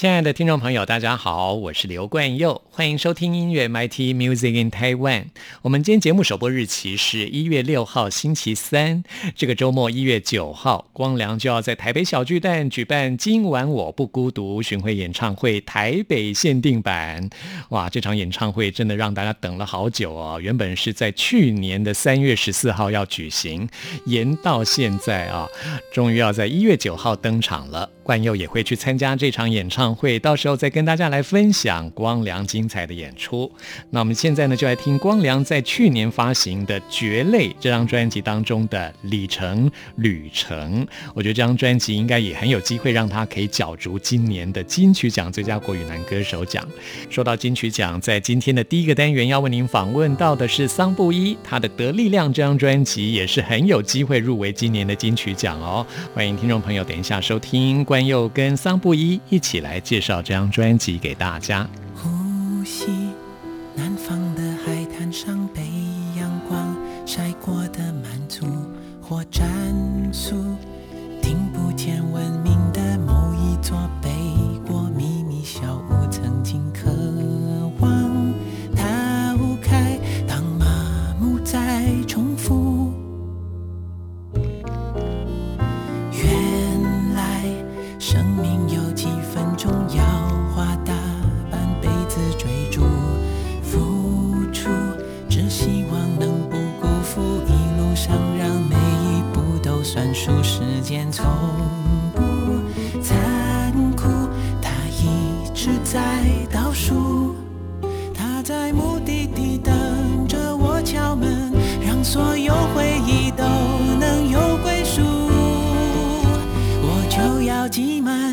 亲爱的听众朋友，大家好，我是刘冠佑，欢迎收听音乐 MIT Music in Taiwan。我们今天节目首播日期是一月六号星期三，这个周末一月九号，光良就要在台北小巨蛋举办《今晚我不孤独》巡回演唱会台北限定版。哇，这场演唱会真的让大家等了好久哦！原本是在去年的三月十四号要举行，延到现在啊，终于要在一月九号登场了。冠佑也会去参加这场演唱会，到时候再跟大家来分享光良精彩的演出。那我们现在呢，就来听光良在去年发行的《绝类》这张专辑当中的《里程旅程》。我觉得这张专辑应该也很有机会让他可以角逐今年的金曲奖最佳国语男歌手奖。说到金曲奖，在今天的第一个单元要为您访问到的是桑布伊，他的《得力量》这张专辑也是很有机会入围今年的金曲奖哦。欢迎听众朋友等一下收听关。佑跟桑布伊一起来介绍这张专辑给大家。间从不残酷，它一直在倒数。他在目的地等着我敲门，让所有回忆都能有归属。我就要挤满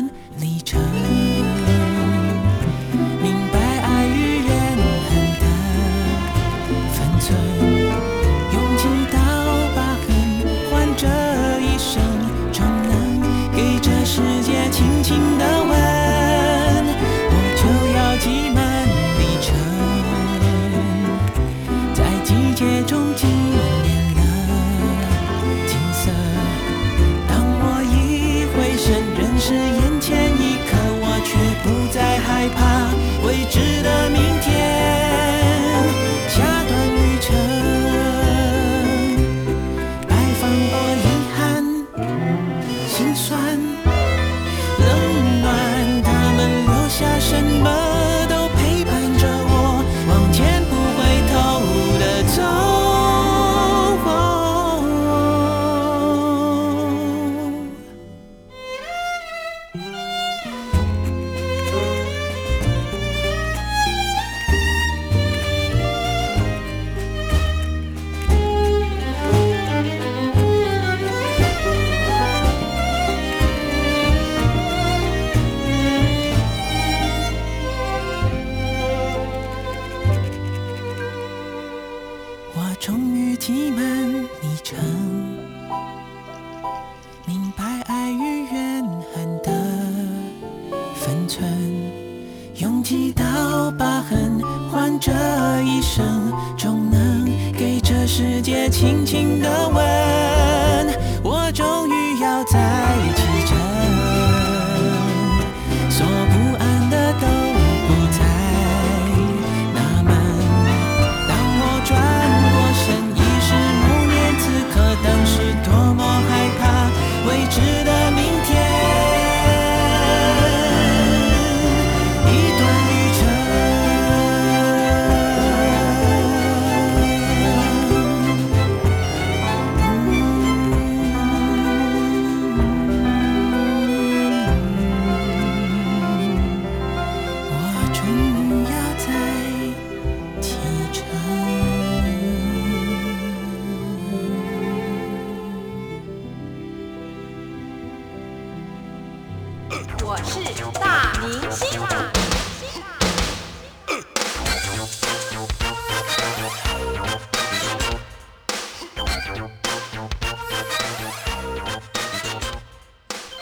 几道疤痕换这一生，终能给这世界轻轻的吻。我终于要在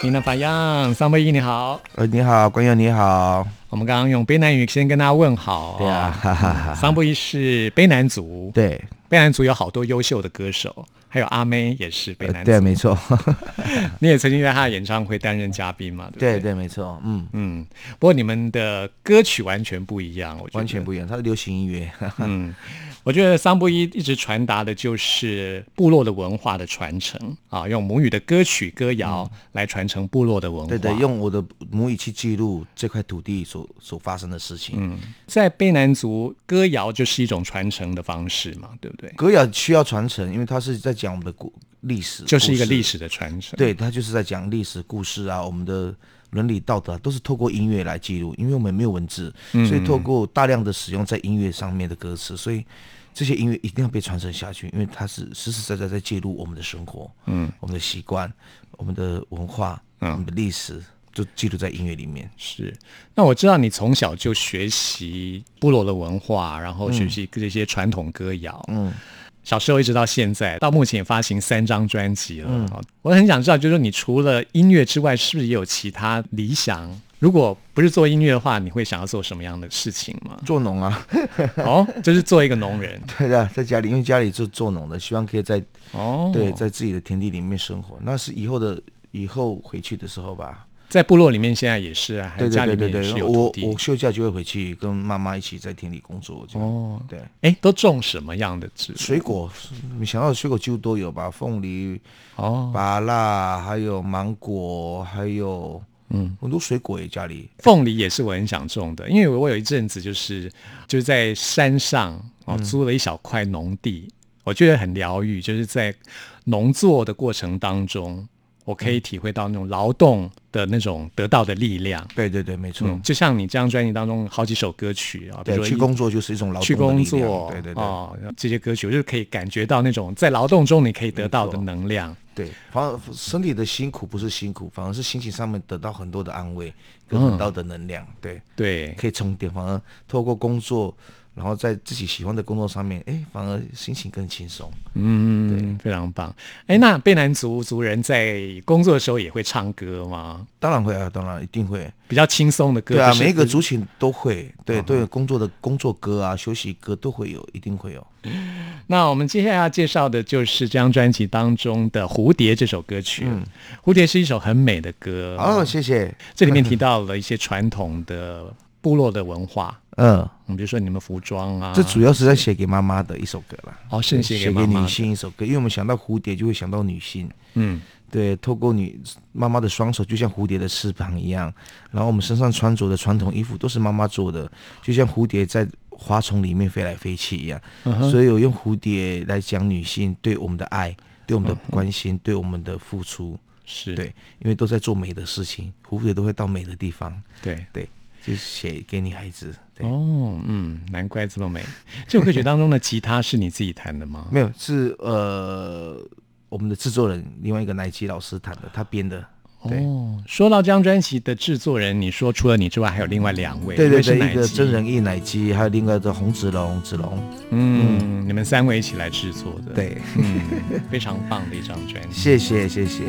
你的法样，桑贝伊你好。呃，你好，关友你好。我们刚刚用卑南语先跟大家问好。对啊，哈哈哈。桑布伊是卑南族。对，卑南族有好多优秀的歌手。还有阿妹也是被男对，没错。你也曾经在他的演唱会担任嘉宾嘛？对对，没错。嗯嗯。不过你们的歌曲完全不一样，我觉得完全不一样。它是流行音乐。嗯。我觉得桑布伊一直传达的就是部落的文化的传承啊，用母语的歌曲歌谣来传承部落的文化。对对，用我的母语去记录这块土地所所发生的事情。嗯，在卑南族歌谣就是一种传承的方式嘛，对不对？歌谣需要传承，因为它是在讲我们的古历史，就是一个历史的传承。对，它就是在讲历史故事啊，我们的伦理道德都是透过音乐来记录，因为我们没有文字，所以透过大量的使用在音乐上面的歌词，所以。这些音乐一定要被传承下去，因为它是实实在在在记录我们的生活，嗯，我们的习惯，我们的文化，嗯，我们的历史，就记录在音乐里面。是。那我知道你从小就学习部落的文化，然后学习这些传统歌谣，嗯，小时候一直到现在，到目前发行三张专辑了。嗯，我很想知道，就是你除了音乐之外，是不是也有其他理想？如果不是做音乐的话，你会想要做什么样的事情吗？做农啊，哦，就是做一个农人。对的，在家里，因为家里就做农的，希望可以在哦，对，在自己的田地里面生活。那是以后的，以后回去的时候吧。在部落里面，现在也是啊，对对对对对，我我休假就会回去跟妈妈一起在田里工作。哦，对，哎，都种什么样的植水果？你想要的水果几乎都有吧？凤梨、哦，芭辣，还有芒果，还有。嗯，很多水果诶，家里凤梨也是我很想种的，因为我有一阵子就是就是在山上哦租了一小块农地，我觉得很疗愈，就是在农作的过程当中，我可以体会到那种劳动的那种得到的力量。对对对，没错。就像你这张专辑当中好几首歌曲啊，比如说去工作就是一种劳动去工作，对对对，哦，这些歌曲我就可以感觉到那种在劳动中你可以得到的能量。对，反而身体的辛苦不是辛苦，反而是心情上面得到很多的安慰，跟很多的能量。对对，可以充电。反而透过工作，然后在自己喜欢的工作上面，哎，反而心情更轻松。嗯，对，非常棒。哎，那贝南族族人在工作的时候也会唱歌吗？当然会啊，当然一定会。比较轻松的歌，对啊，每一个族群都会，对，都有工作的工作歌啊，休息歌都会有，一定会有。那我们接下来要介绍的就是这张专辑当中的《蝴蝶》这首歌曲。嗯，《蝴蝶》是一首很美的歌。哦，谢谢。这里面提到了一些传统的部落的文化。嗯，比如说你们服装啊。这主要是在写给妈妈的一首歌了。哦，是写给女性一首歌，因为我们想到蝴蝶，就会想到女性。嗯。对，透过你妈妈的双手，就像蝴蝶的翅膀一样。然后我们身上穿着的传统衣服都是妈妈做的，就像蝴蝶在花丛里面飞来飞去一样。所以我用蝴蝶来讲女性对我们的爱，对我们的关心，对我们的付出。是对，因为都在做美的事情，蝴蝶都会到美的地方。对对，就写给女孩子。哦，嗯，难怪这么美。这首歌曲当中的吉他是你自己弹的吗？没有，是呃。我们的制作人，另外一个奶吉老师弹的，他编的。哦，说到这张专辑的制作人，你说除了你之外，还有另外两位，对对对，一个真人艺奶鸡，还有另外的洪子龙子龙。嗯，你们三位一起来制作的，对，非常棒的一张专辑。谢谢，谢谢。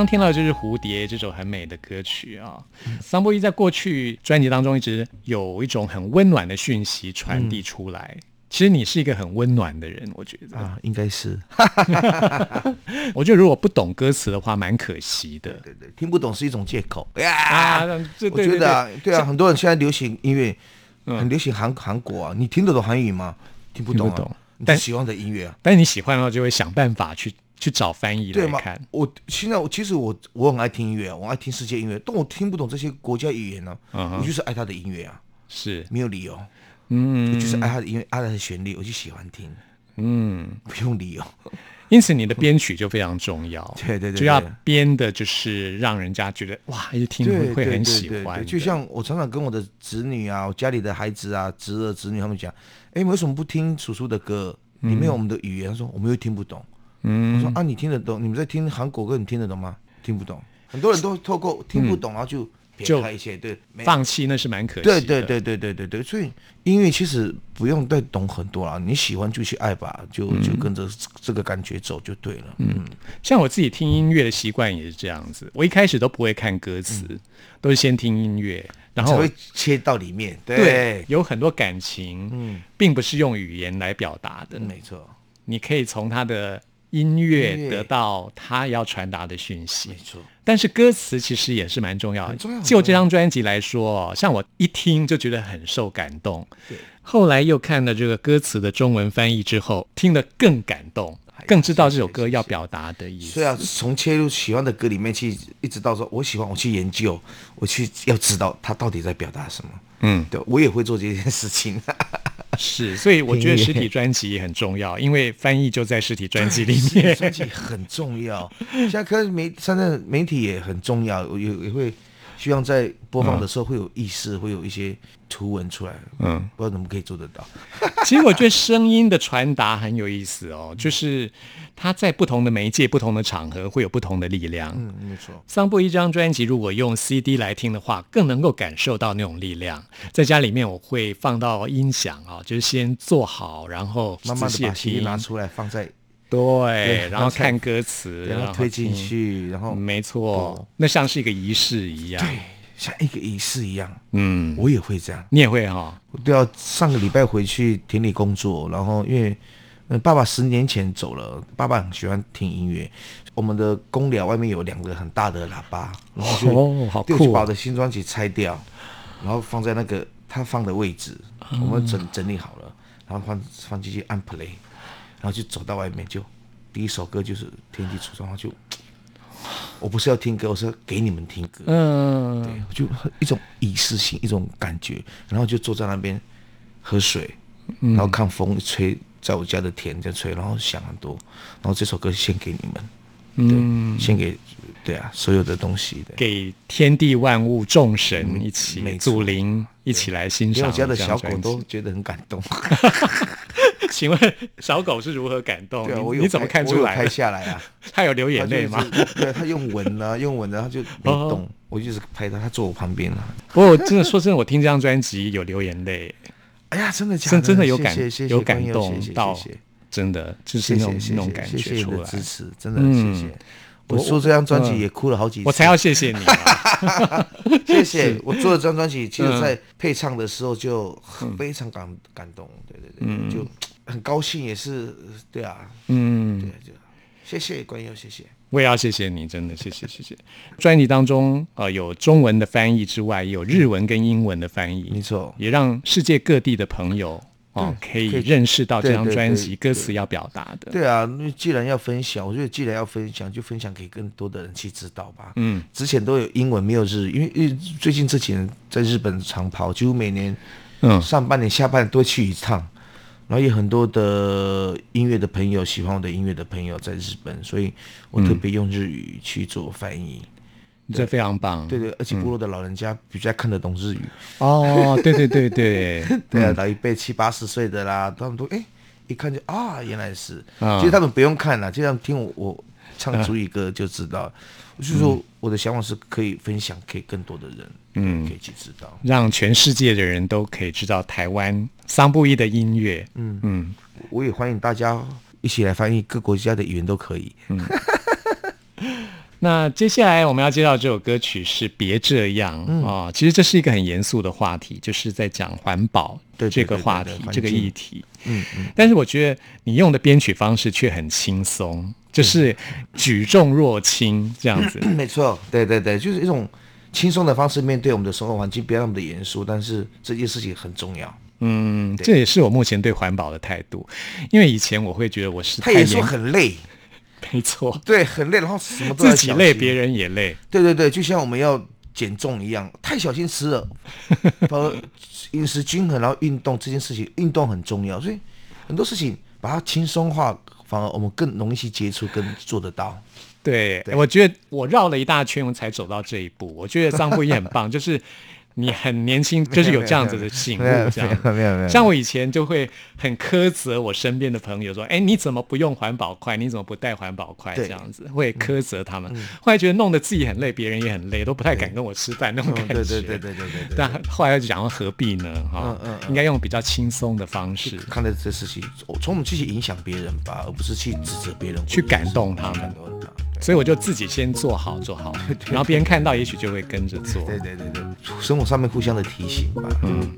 刚刚听到的就是《蝴蝶》这首很美的歌曲啊。桑波伊在过去专辑当中一直有一种很温暖的讯息传递出来。其实你是一个很温暖的人，我觉得啊，应该是。我觉得如果不懂歌词的话，蛮可惜的。对对，听不懂是一种借口。哎呀，我觉得啊，对啊，很多人现在流行音乐很流行韩韩国啊，你听得懂韩语吗？听不懂，但喜欢的音乐啊。但是你喜欢的话，就会想办法去去找翻译来看。我现在我其实我我很爱听音乐，我爱听世界音乐，但我听不懂这些国家语言呢。我就是爱他的音乐啊，是没有理由。嗯，就是爱他的，音乐爱他的旋律，我就喜欢听。嗯，不用理由。因此，你的编曲就非常重要。对对对，就要编的，就是让人家觉得哇，一听会很喜欢。就像我常常跟我的子女啊，我家里的孩子啊，侄儿侄女他们讲，哎，为什么不听叔叔的歌？里面有我们的语言，说我们又听不懂。嗯，我说啊，你听得懂？你们在听韩国歌，你听得懂吗？听不懂。很多人都透过听不懂，然后就。就一些对放弃那是蛮可惜。对对对对对对对，所以音乐其实不用再懂很多了，你喜欢就去爱吧，就就跟着这个感觉走就对了。嗯，像我自己听音乐的习惯也是这样子，我一开始都不会看歌词，都是先听音乐，然后会切到里面。对，有很多感情，嗯，并不是用语言来表达的。没错，你可以从他的。音乐得到他要传达的讯息，没错。但是歌词其实也是蛮重要的。就这张专辑来说，像我一听就觉得很受感动。对。后来又看了这个歌词的中文翻译之后，听得更感动，更知道这首歌要表达的意思。所以啊，从切入喜欢的歌里面去，一直到说我喜欢，我去研究，我去要知道他到底在表达什么。嗯，对，我也会做这件事情。是，所以我觉得实体专辑也很重要，因为翻译就在实体专辑里面。实体专辑很重要，现在可是媒现在媒体也很重要，也也会希望在播放的时候会有意识，会有一些图文出来。嗯，不知道怎么可以做得到。其实我觉得声音的传达很有意思哦，就是它在不同的媒介、不同的场合会有不同的力量。嗯，没错。桑布一张专辑如果用 CD 来听的话，更能够感受到那种力量。在家里面我会放到音响啊，就是先做好，然后慢慢的把 CD 拿出来放在对，然后看歌词，然后推进去，然后没错，那像是一个仪式一样。对像一个仪式一样，嗯，我也会这样，你也会哈？对啊，上个礼拜回去田里工作，然后因为爸爸十年前走了，爸爸很喜欢听音乐。我们的公寮外面有两个很大的喇叭，然后就就把我的新专辑拆掉，然后放在那个他放的位置，我们整整理好了，然后放放进去按 play，然后就走到外面，就第一首歌就是《天地初创》，就。我不是要听歌，我是给你们听歌。嗯，对，就一种仪式性，一种感觉，然后就坐在那边喝水，然后看风吹，在我家的田在吹，然后想很多，然后这首歌献给你们，嗯，献给对啊，所有的东西，给天地万物众神一起，祖灵一起来欣赏。我家的小狗都觉得很感动。请问小狗是如何感动？对啊，我你怎么看出来？拍下来啊，他有流眼泪吗？对，他用吻啊，用吻，然后就没动。我就是拍他，他坐我旁边了。不过真的说真的，我听这张专辑有流眼泪。哎呀，真的假的？真的有感，有感动到，真的就是那种那种感觉出来。支持，真的谢谢。我做这张专辑也哭了好几次，我才要谢谢你。谢谢我做这张专辑，其实在配唱的时候就非常感感动，对对对，就很高兴，也是对啊，嗯，对，就谢谢关佑，谢谢，我也要谢谢你，真的谢谢谢谢。专辑当中呃有中文的翻译之外，也有日文跟英文的翻译，没错，也让世界各地的朋友。哦，可以认识到这张专辑歌词要表达的。对啊，那既然要分享，我觉得既然要分享，就分享给更多的人去知道吧。嗯，之前都有英文，没有日，因为因为最近这几年在日本长跑，几乎每年，嗯，上半年、下半年都去一趟。然后有很多的音乐的朋友，喜欢我的音乐的朋友在日本，所以我特别用日语去做翻译。这非常棒，对对，而且部落的老人家比较看得懂日语。哦，对对对对，对 啊，老一辈七八十岁的啦，他们都哎，一看就啊，原来是。其实他们不用看了，就像听我我唱主语歌就知道。就是说，我的想法是可以分享给更多的人，嗯，可以去知道，让全世界的人都可以知道台湾桑布伊的音乐。嗯嗯，我也欢迎大家一起来翻译各国家的语言都可以。嗯。那接下来我们要介绍这首歌曲是《别这样》啊，其实这是一个很严肃的话题，就是在讲环保这个话题、这个议题。嗯嗯。但是我觉得你用的编曲方式却很轻松，就是举重若轻这样子。没错，对对对，就是一种轻松的方式面对我们的生活环境，不要那么的严肃，但是这件事情很重要。嗯，这也是我目前对环保的态度，因为以前我会觉得我是太严肃很累。没错，对，很累，然后什么都自己累，别人也累。对对对，就像我们要减重一样，太小心吃了，包括饮食均衡，然后运动这件事情，运动很重要，所以很多事情把它轻松化，反而我们更容易去接触，跟做得到。对，我觉得我绕了一大圈，我才走到这一步。我觉得张布也很棒，就是。你很年轻，就是有这样子的醒悟，这样没有没有。像我以前就会很苛责我身边的朋友说：“哎，你怎么不用环保筷？你怎么不带环保筷？”这样子会苛责他们。后来觉得弄得自己很累，别人也很累，都不太敢跟我吃饭那种感觉。对对对对对对。但后来就讲何必呢？哈，应该用比较轻松的方式看待这事情，从我们去影响别人吧，而不是去指责别人，去感动他们。所以我就自己先做好做好，然后别人看到也许就会跟着做。对对对对，生活上面互相的提醒吧。嗯。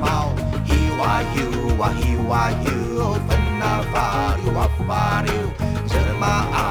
mau Hiwa hiwa hiwa hiu Pena fariu wa fariu Jelmaan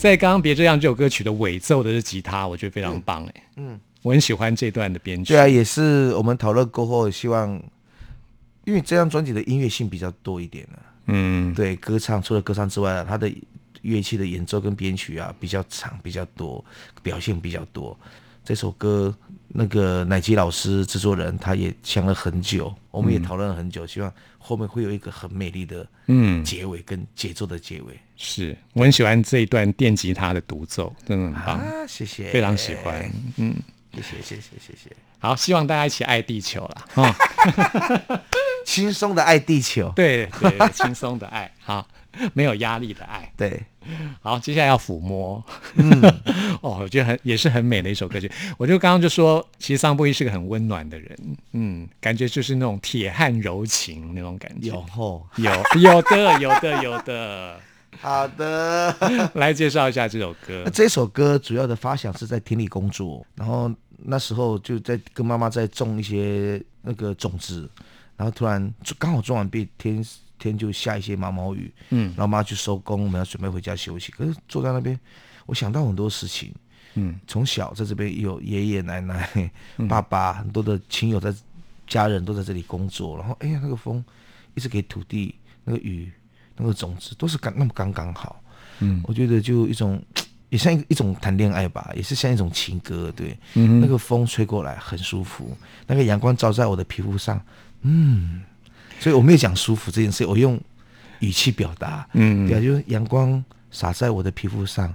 在刚刚《别这样》这首歌曲的尾奏的是吉他，我觉得非常棒哎。嗯，我很喜欢这段的编曲。对啊，也是我们讨论过后，希望因为这张专辑的音乐性比较多一点呢。嗯，对，歌唱除了歌唱之外，它的乐器的演奏跟编曲啊比较长、比较多，表现比较多。这首歌那个乃基老师制作人他也想了很久，我们也讨论了很久，希望后面会有一个很美丽的嗯。结尾跟节奏的结尾。是我很喜欢这一段电吉他的独奏，真的很棒，谢谢，非常喜欢，嗯，谢谢谢谢谢谢。好，希望大家一起爱地球了啊，轻松的爱地球，对对，轻松的爱，好。没有压力的爱，对，好，接下来要抚摸，哦，我觉得很也是很美的一首歌曲。我就刚刚就说，其实桑布伊是个很温暖的人，嗯，感觉就是那种铁汉柔情那种感觉，有后有有的有的有的，好的，来介绍一下这首歌。这首歌主要的发想是在田里工作，然后那时候就在跟妈妈在种一些那个种子，然后突然刚好种完被天。天就下一些毛毛雨，嗯，然后妈去收工，我们要准备回家休息。可是坐在那边，我想到很多事情，嗯，从小在这边有爷爷奶奶、爸爸，很多的亲友在，家人都在这里工作。然后，哎呀，那个风一直给土地，那个雨，那个种子都是刚那么刚刚好，嗯，我觉得就一种也像一一种谈恋爱吧，也是像一种情歌，对，嗯，那个风吹过来很舒服，那个阳光照在我的皮肤上，嗯。所以我没有讲舒服这件事，我用语气表达，嗯，对啊，就是阳光洒在我的皮肤上，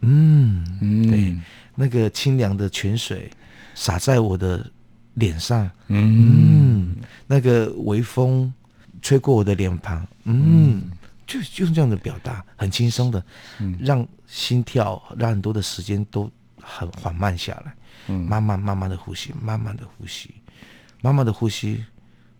嗯，对，那个清凉的泉水洒在我的脸上，嗯，那个微风吹过我的脸庞，嗯，就就是这样的表达，很轻松的，让心跳，让很多的时间都很缓慢下来，嗯，慢慢慢慢的呼吸，慢慢的呼吸，慢慢的呼吸。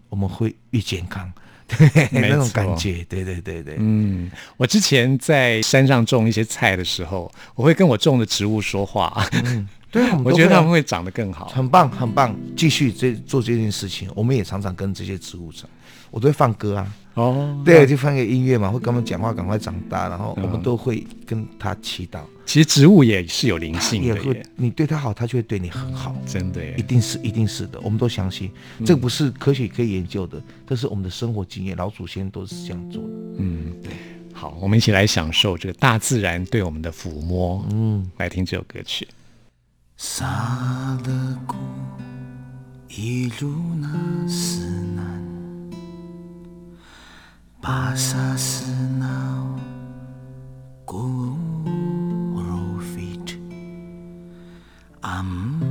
我们会越健康，对那种感觉，对对对对。嗯，我之前在山上种一些菜的时候，我会跟我种的植物说话。嗯，对，我觉得他们会长得更好。很棒，很棒，继续这做这件事情。我们也常常跟这些植物长，我都会放歌啊。哦，对，就放个音乐嘛，会跟他们讲话，赶快长大，然后我们都会跟他祈祷。其实植物也是有灵性的，你对它好，它就会对你很好，真的，一定是，一定是的，我们都相信，这不是科学可以研究的，这是我们的生活经验，老祖先都是这样做的。嗯，对。好，我们一起来享受这个大自然对我们的抚摸。嗯，来听这首歌曲。I'm aku am.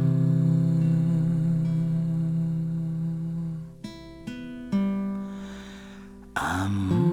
Am.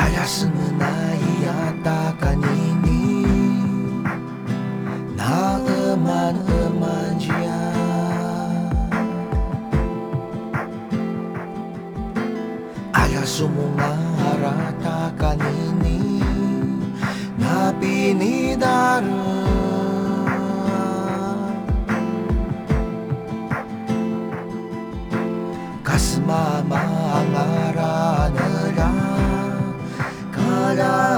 嵐のないあたかになうまぬまじや嵐もがあらたかになびにだる Kasmama Yeah.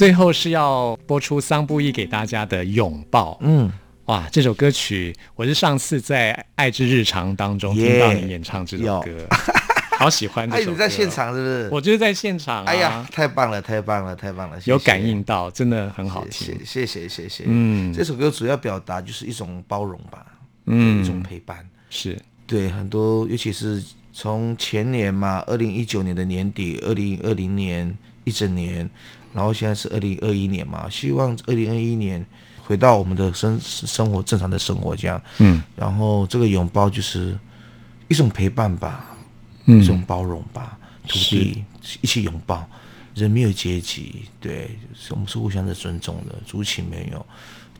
最后是要播出桑布伊给大家的拥抱。嗯，哇，这首歌曲我是上次在《爱之日常》当中听到你演唱这首歌，好喜欢。哎，你在现场是不是？我就是在现场。哎呀，太棒了，太棒了，太棒了！有感应到，真的很好听。谢谢，谢谢。嗯，这首歌主要表达就是一种包容吧，嗯，一种陪伴。是对很多，尤其是从前年嘛，二零一九年的年底，二零二零年一整年。然后现在是二零二一年嘛，希望二零二一年回到我们的生生活正常的生活这样。嗯。然后这个拥抱就是一种陪伴吧，一种包容吧，土地一起拥抱，人没有阶级，对，我们是互相的尊重的，族群没有，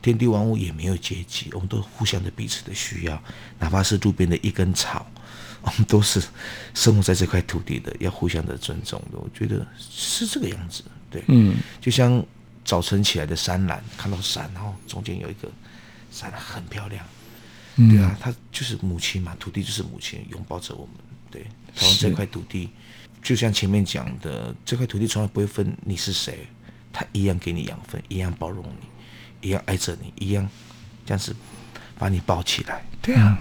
天地万物也没有阶级，我们都互相的彼此的需要，哪怕是路边的一根草，我们都是生活在这块土地的，要互相的尊重的。我觉得是这个样子。对，嗯，就像早晨起来的山岚，看到山，然后中间有一个山很漂亮，对啊，它就是母亲嘛，土地就是母亲，拥抱着我们。对，台湾这块土地，就像前面讲的，这块土地从来不会分你是谁，它一样给你养分，一样包容你，一样爱着你，一样这样子把你抱起来。对啊，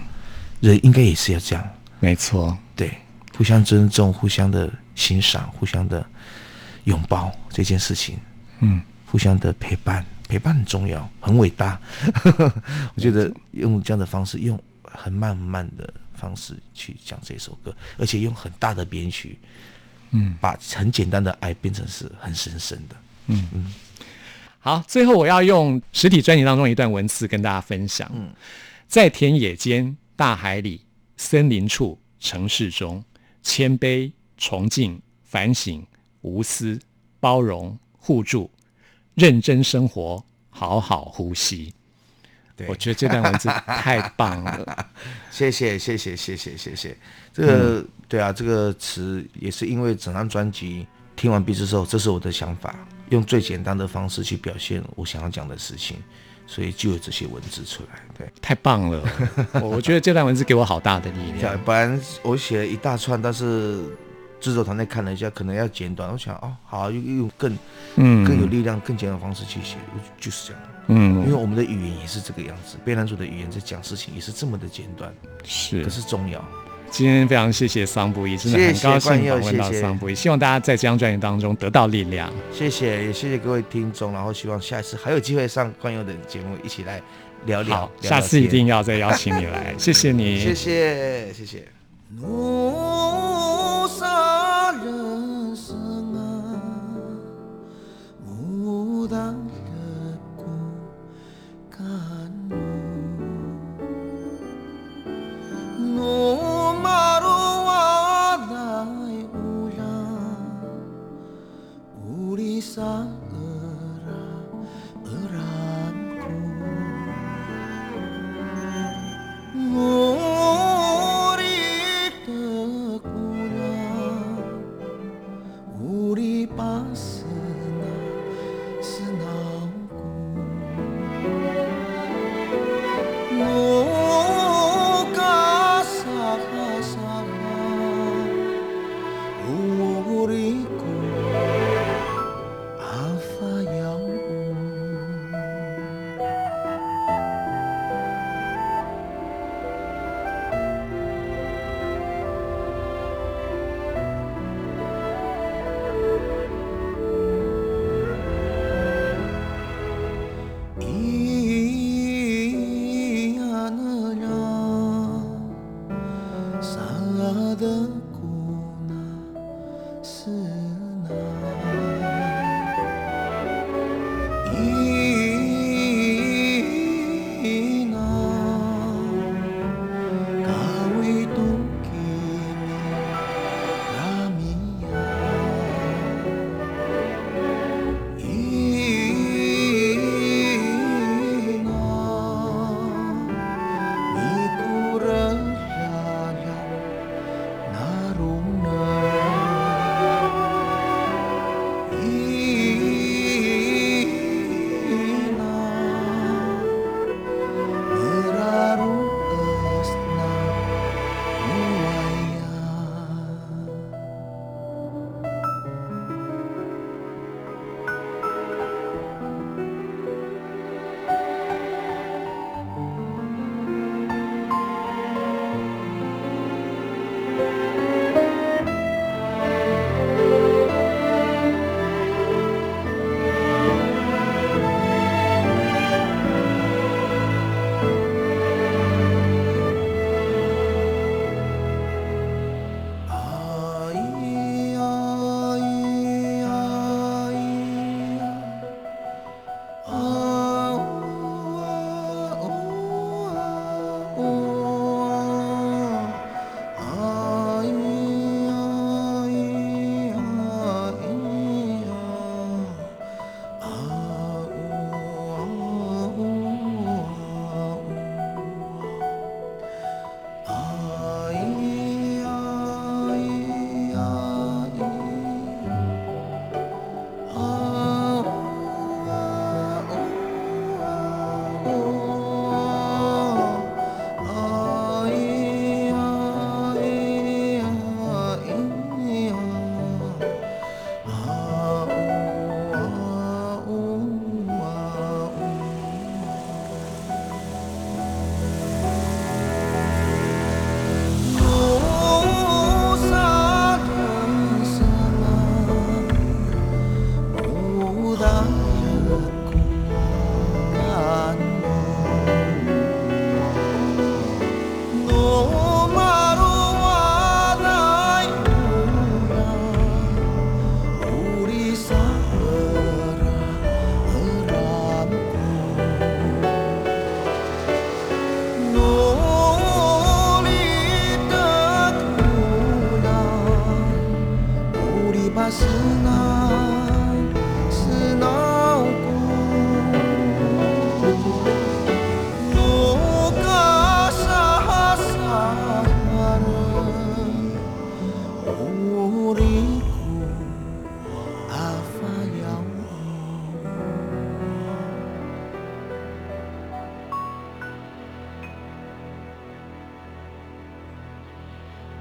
人应该也是要这样，没错，对，互相尊重，互相的欣赏，互相的。拥抱这件事情，嗯，互相的陪伴，陪伴很重要，很伟大。我觉得用这样的方式，用很慢很慢的方式去讲这首歌，而且用很大的编曲，嗯，把很简单的爱变成是很深深的。嗯嗯。好，最后我要用实体专辑当中一段文字跟大家分享。嗯，在田野间、大海里、森林处、城市中，谦卑、崇敬、反省。无私、包容、互助、认真生活、好好呼吸。我觉得这段文字太棒了，谢谢谢谢谢谢谢谢。这个对啊，这个词也是因为整张专辑听完毕之后，这是我的想法，用最简单的方式去表现我想要讲的事情，所以就有这些文字出来。对，太棒了！我觉得这段文字给我好大的力量。不然我写了一大串，但是。制作团队看了一下，可能要简短。我想哦，好，用用更嗯更有力量、更简单的方式去写，就是这样。嗯，因为我们的语言也是这个样子，贝兰族的语言在讲事情也是这么的简短，是，可是重要。今天非常谢谢桑布伊，真的很高兴访问到桑布伊，希望大家在这张专辑当中得到力量。谢谢，也谢谢各位听众，然后希望下一次还有机会上冠佑的节目一起来聊聊。好，下次一定要再邀请你来，谢谢你，谢谢，谢谢。是那，是那。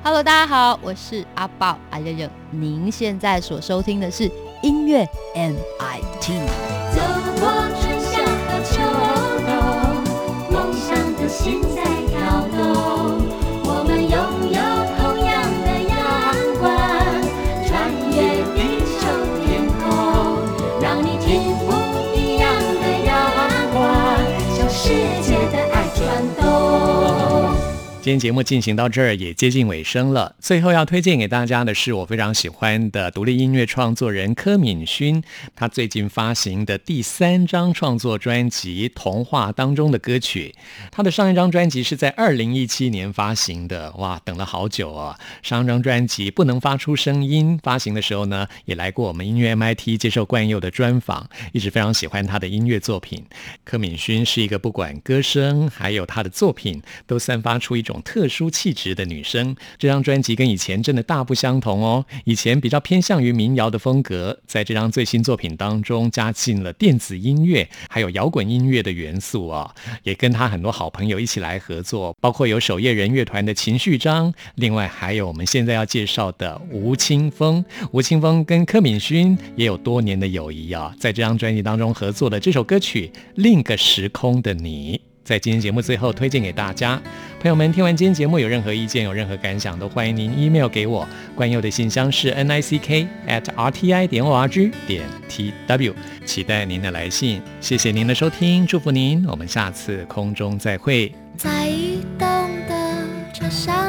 Hello，大家好，我是阿宝阿呦呦。您现在所收听的是音乐 MIT。今天节目进行到这儿也接近尾声了，最后要推荐给大家的是我非常喜欢的独立音乐创作人柯敏勋，他最近发行的第三张创作专辑《童话》当中的歌曲。他的上一张专辑是在二零一七年发行的，哇，等了好久哦。上一张专辑不能发出声音，发行的时候呢，也来过我们音乐 MIT 接受冠佑的专访，一直非常喜欢他的音乐作品。柯敏勋是一个不管歌声还有他的作品都散发出一种特殊气质的女生。这张专辑跟以前真的大不相同哦，以前比较偏向于民谣的风格，在这张最新作品当中加进了电子音乐还有摇滚音乐的元素啊、也跟他很多好朋友一起来合作，包括有守夜人乐团的秦旭章，另外还有我们现在要介绍的吴青峰。吴青峰跟柯敏勋也有多年的友谊啊，在这张专辑当中合作的这首歌曲《另一个时空的你》。在今天节目最后推荐给大家，朋友们听完今天节目有任何意见、有任何感想，都欢迎您 email 给我。关佑的信箱是 n i c k at r t i 点 o r g 点 t w，期待您的来信。谢谢您的收听，祝福您，我们下次空中再会。在移动的车厢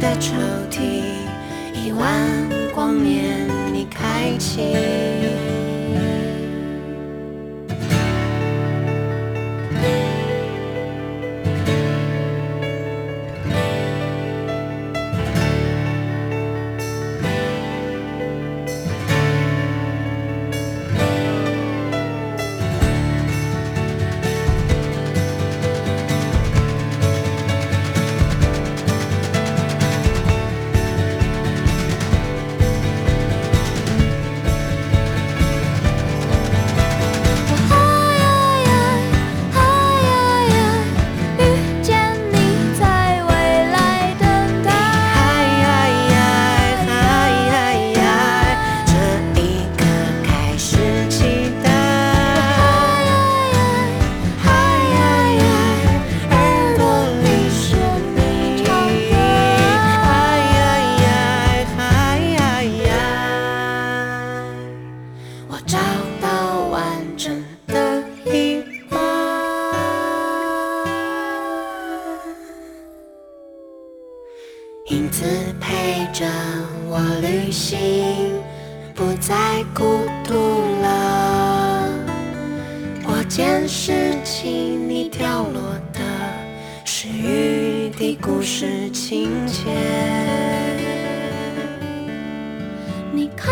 的抽屉，亿万光年你开启。拾起你掉落的是雨滴故事情节。你看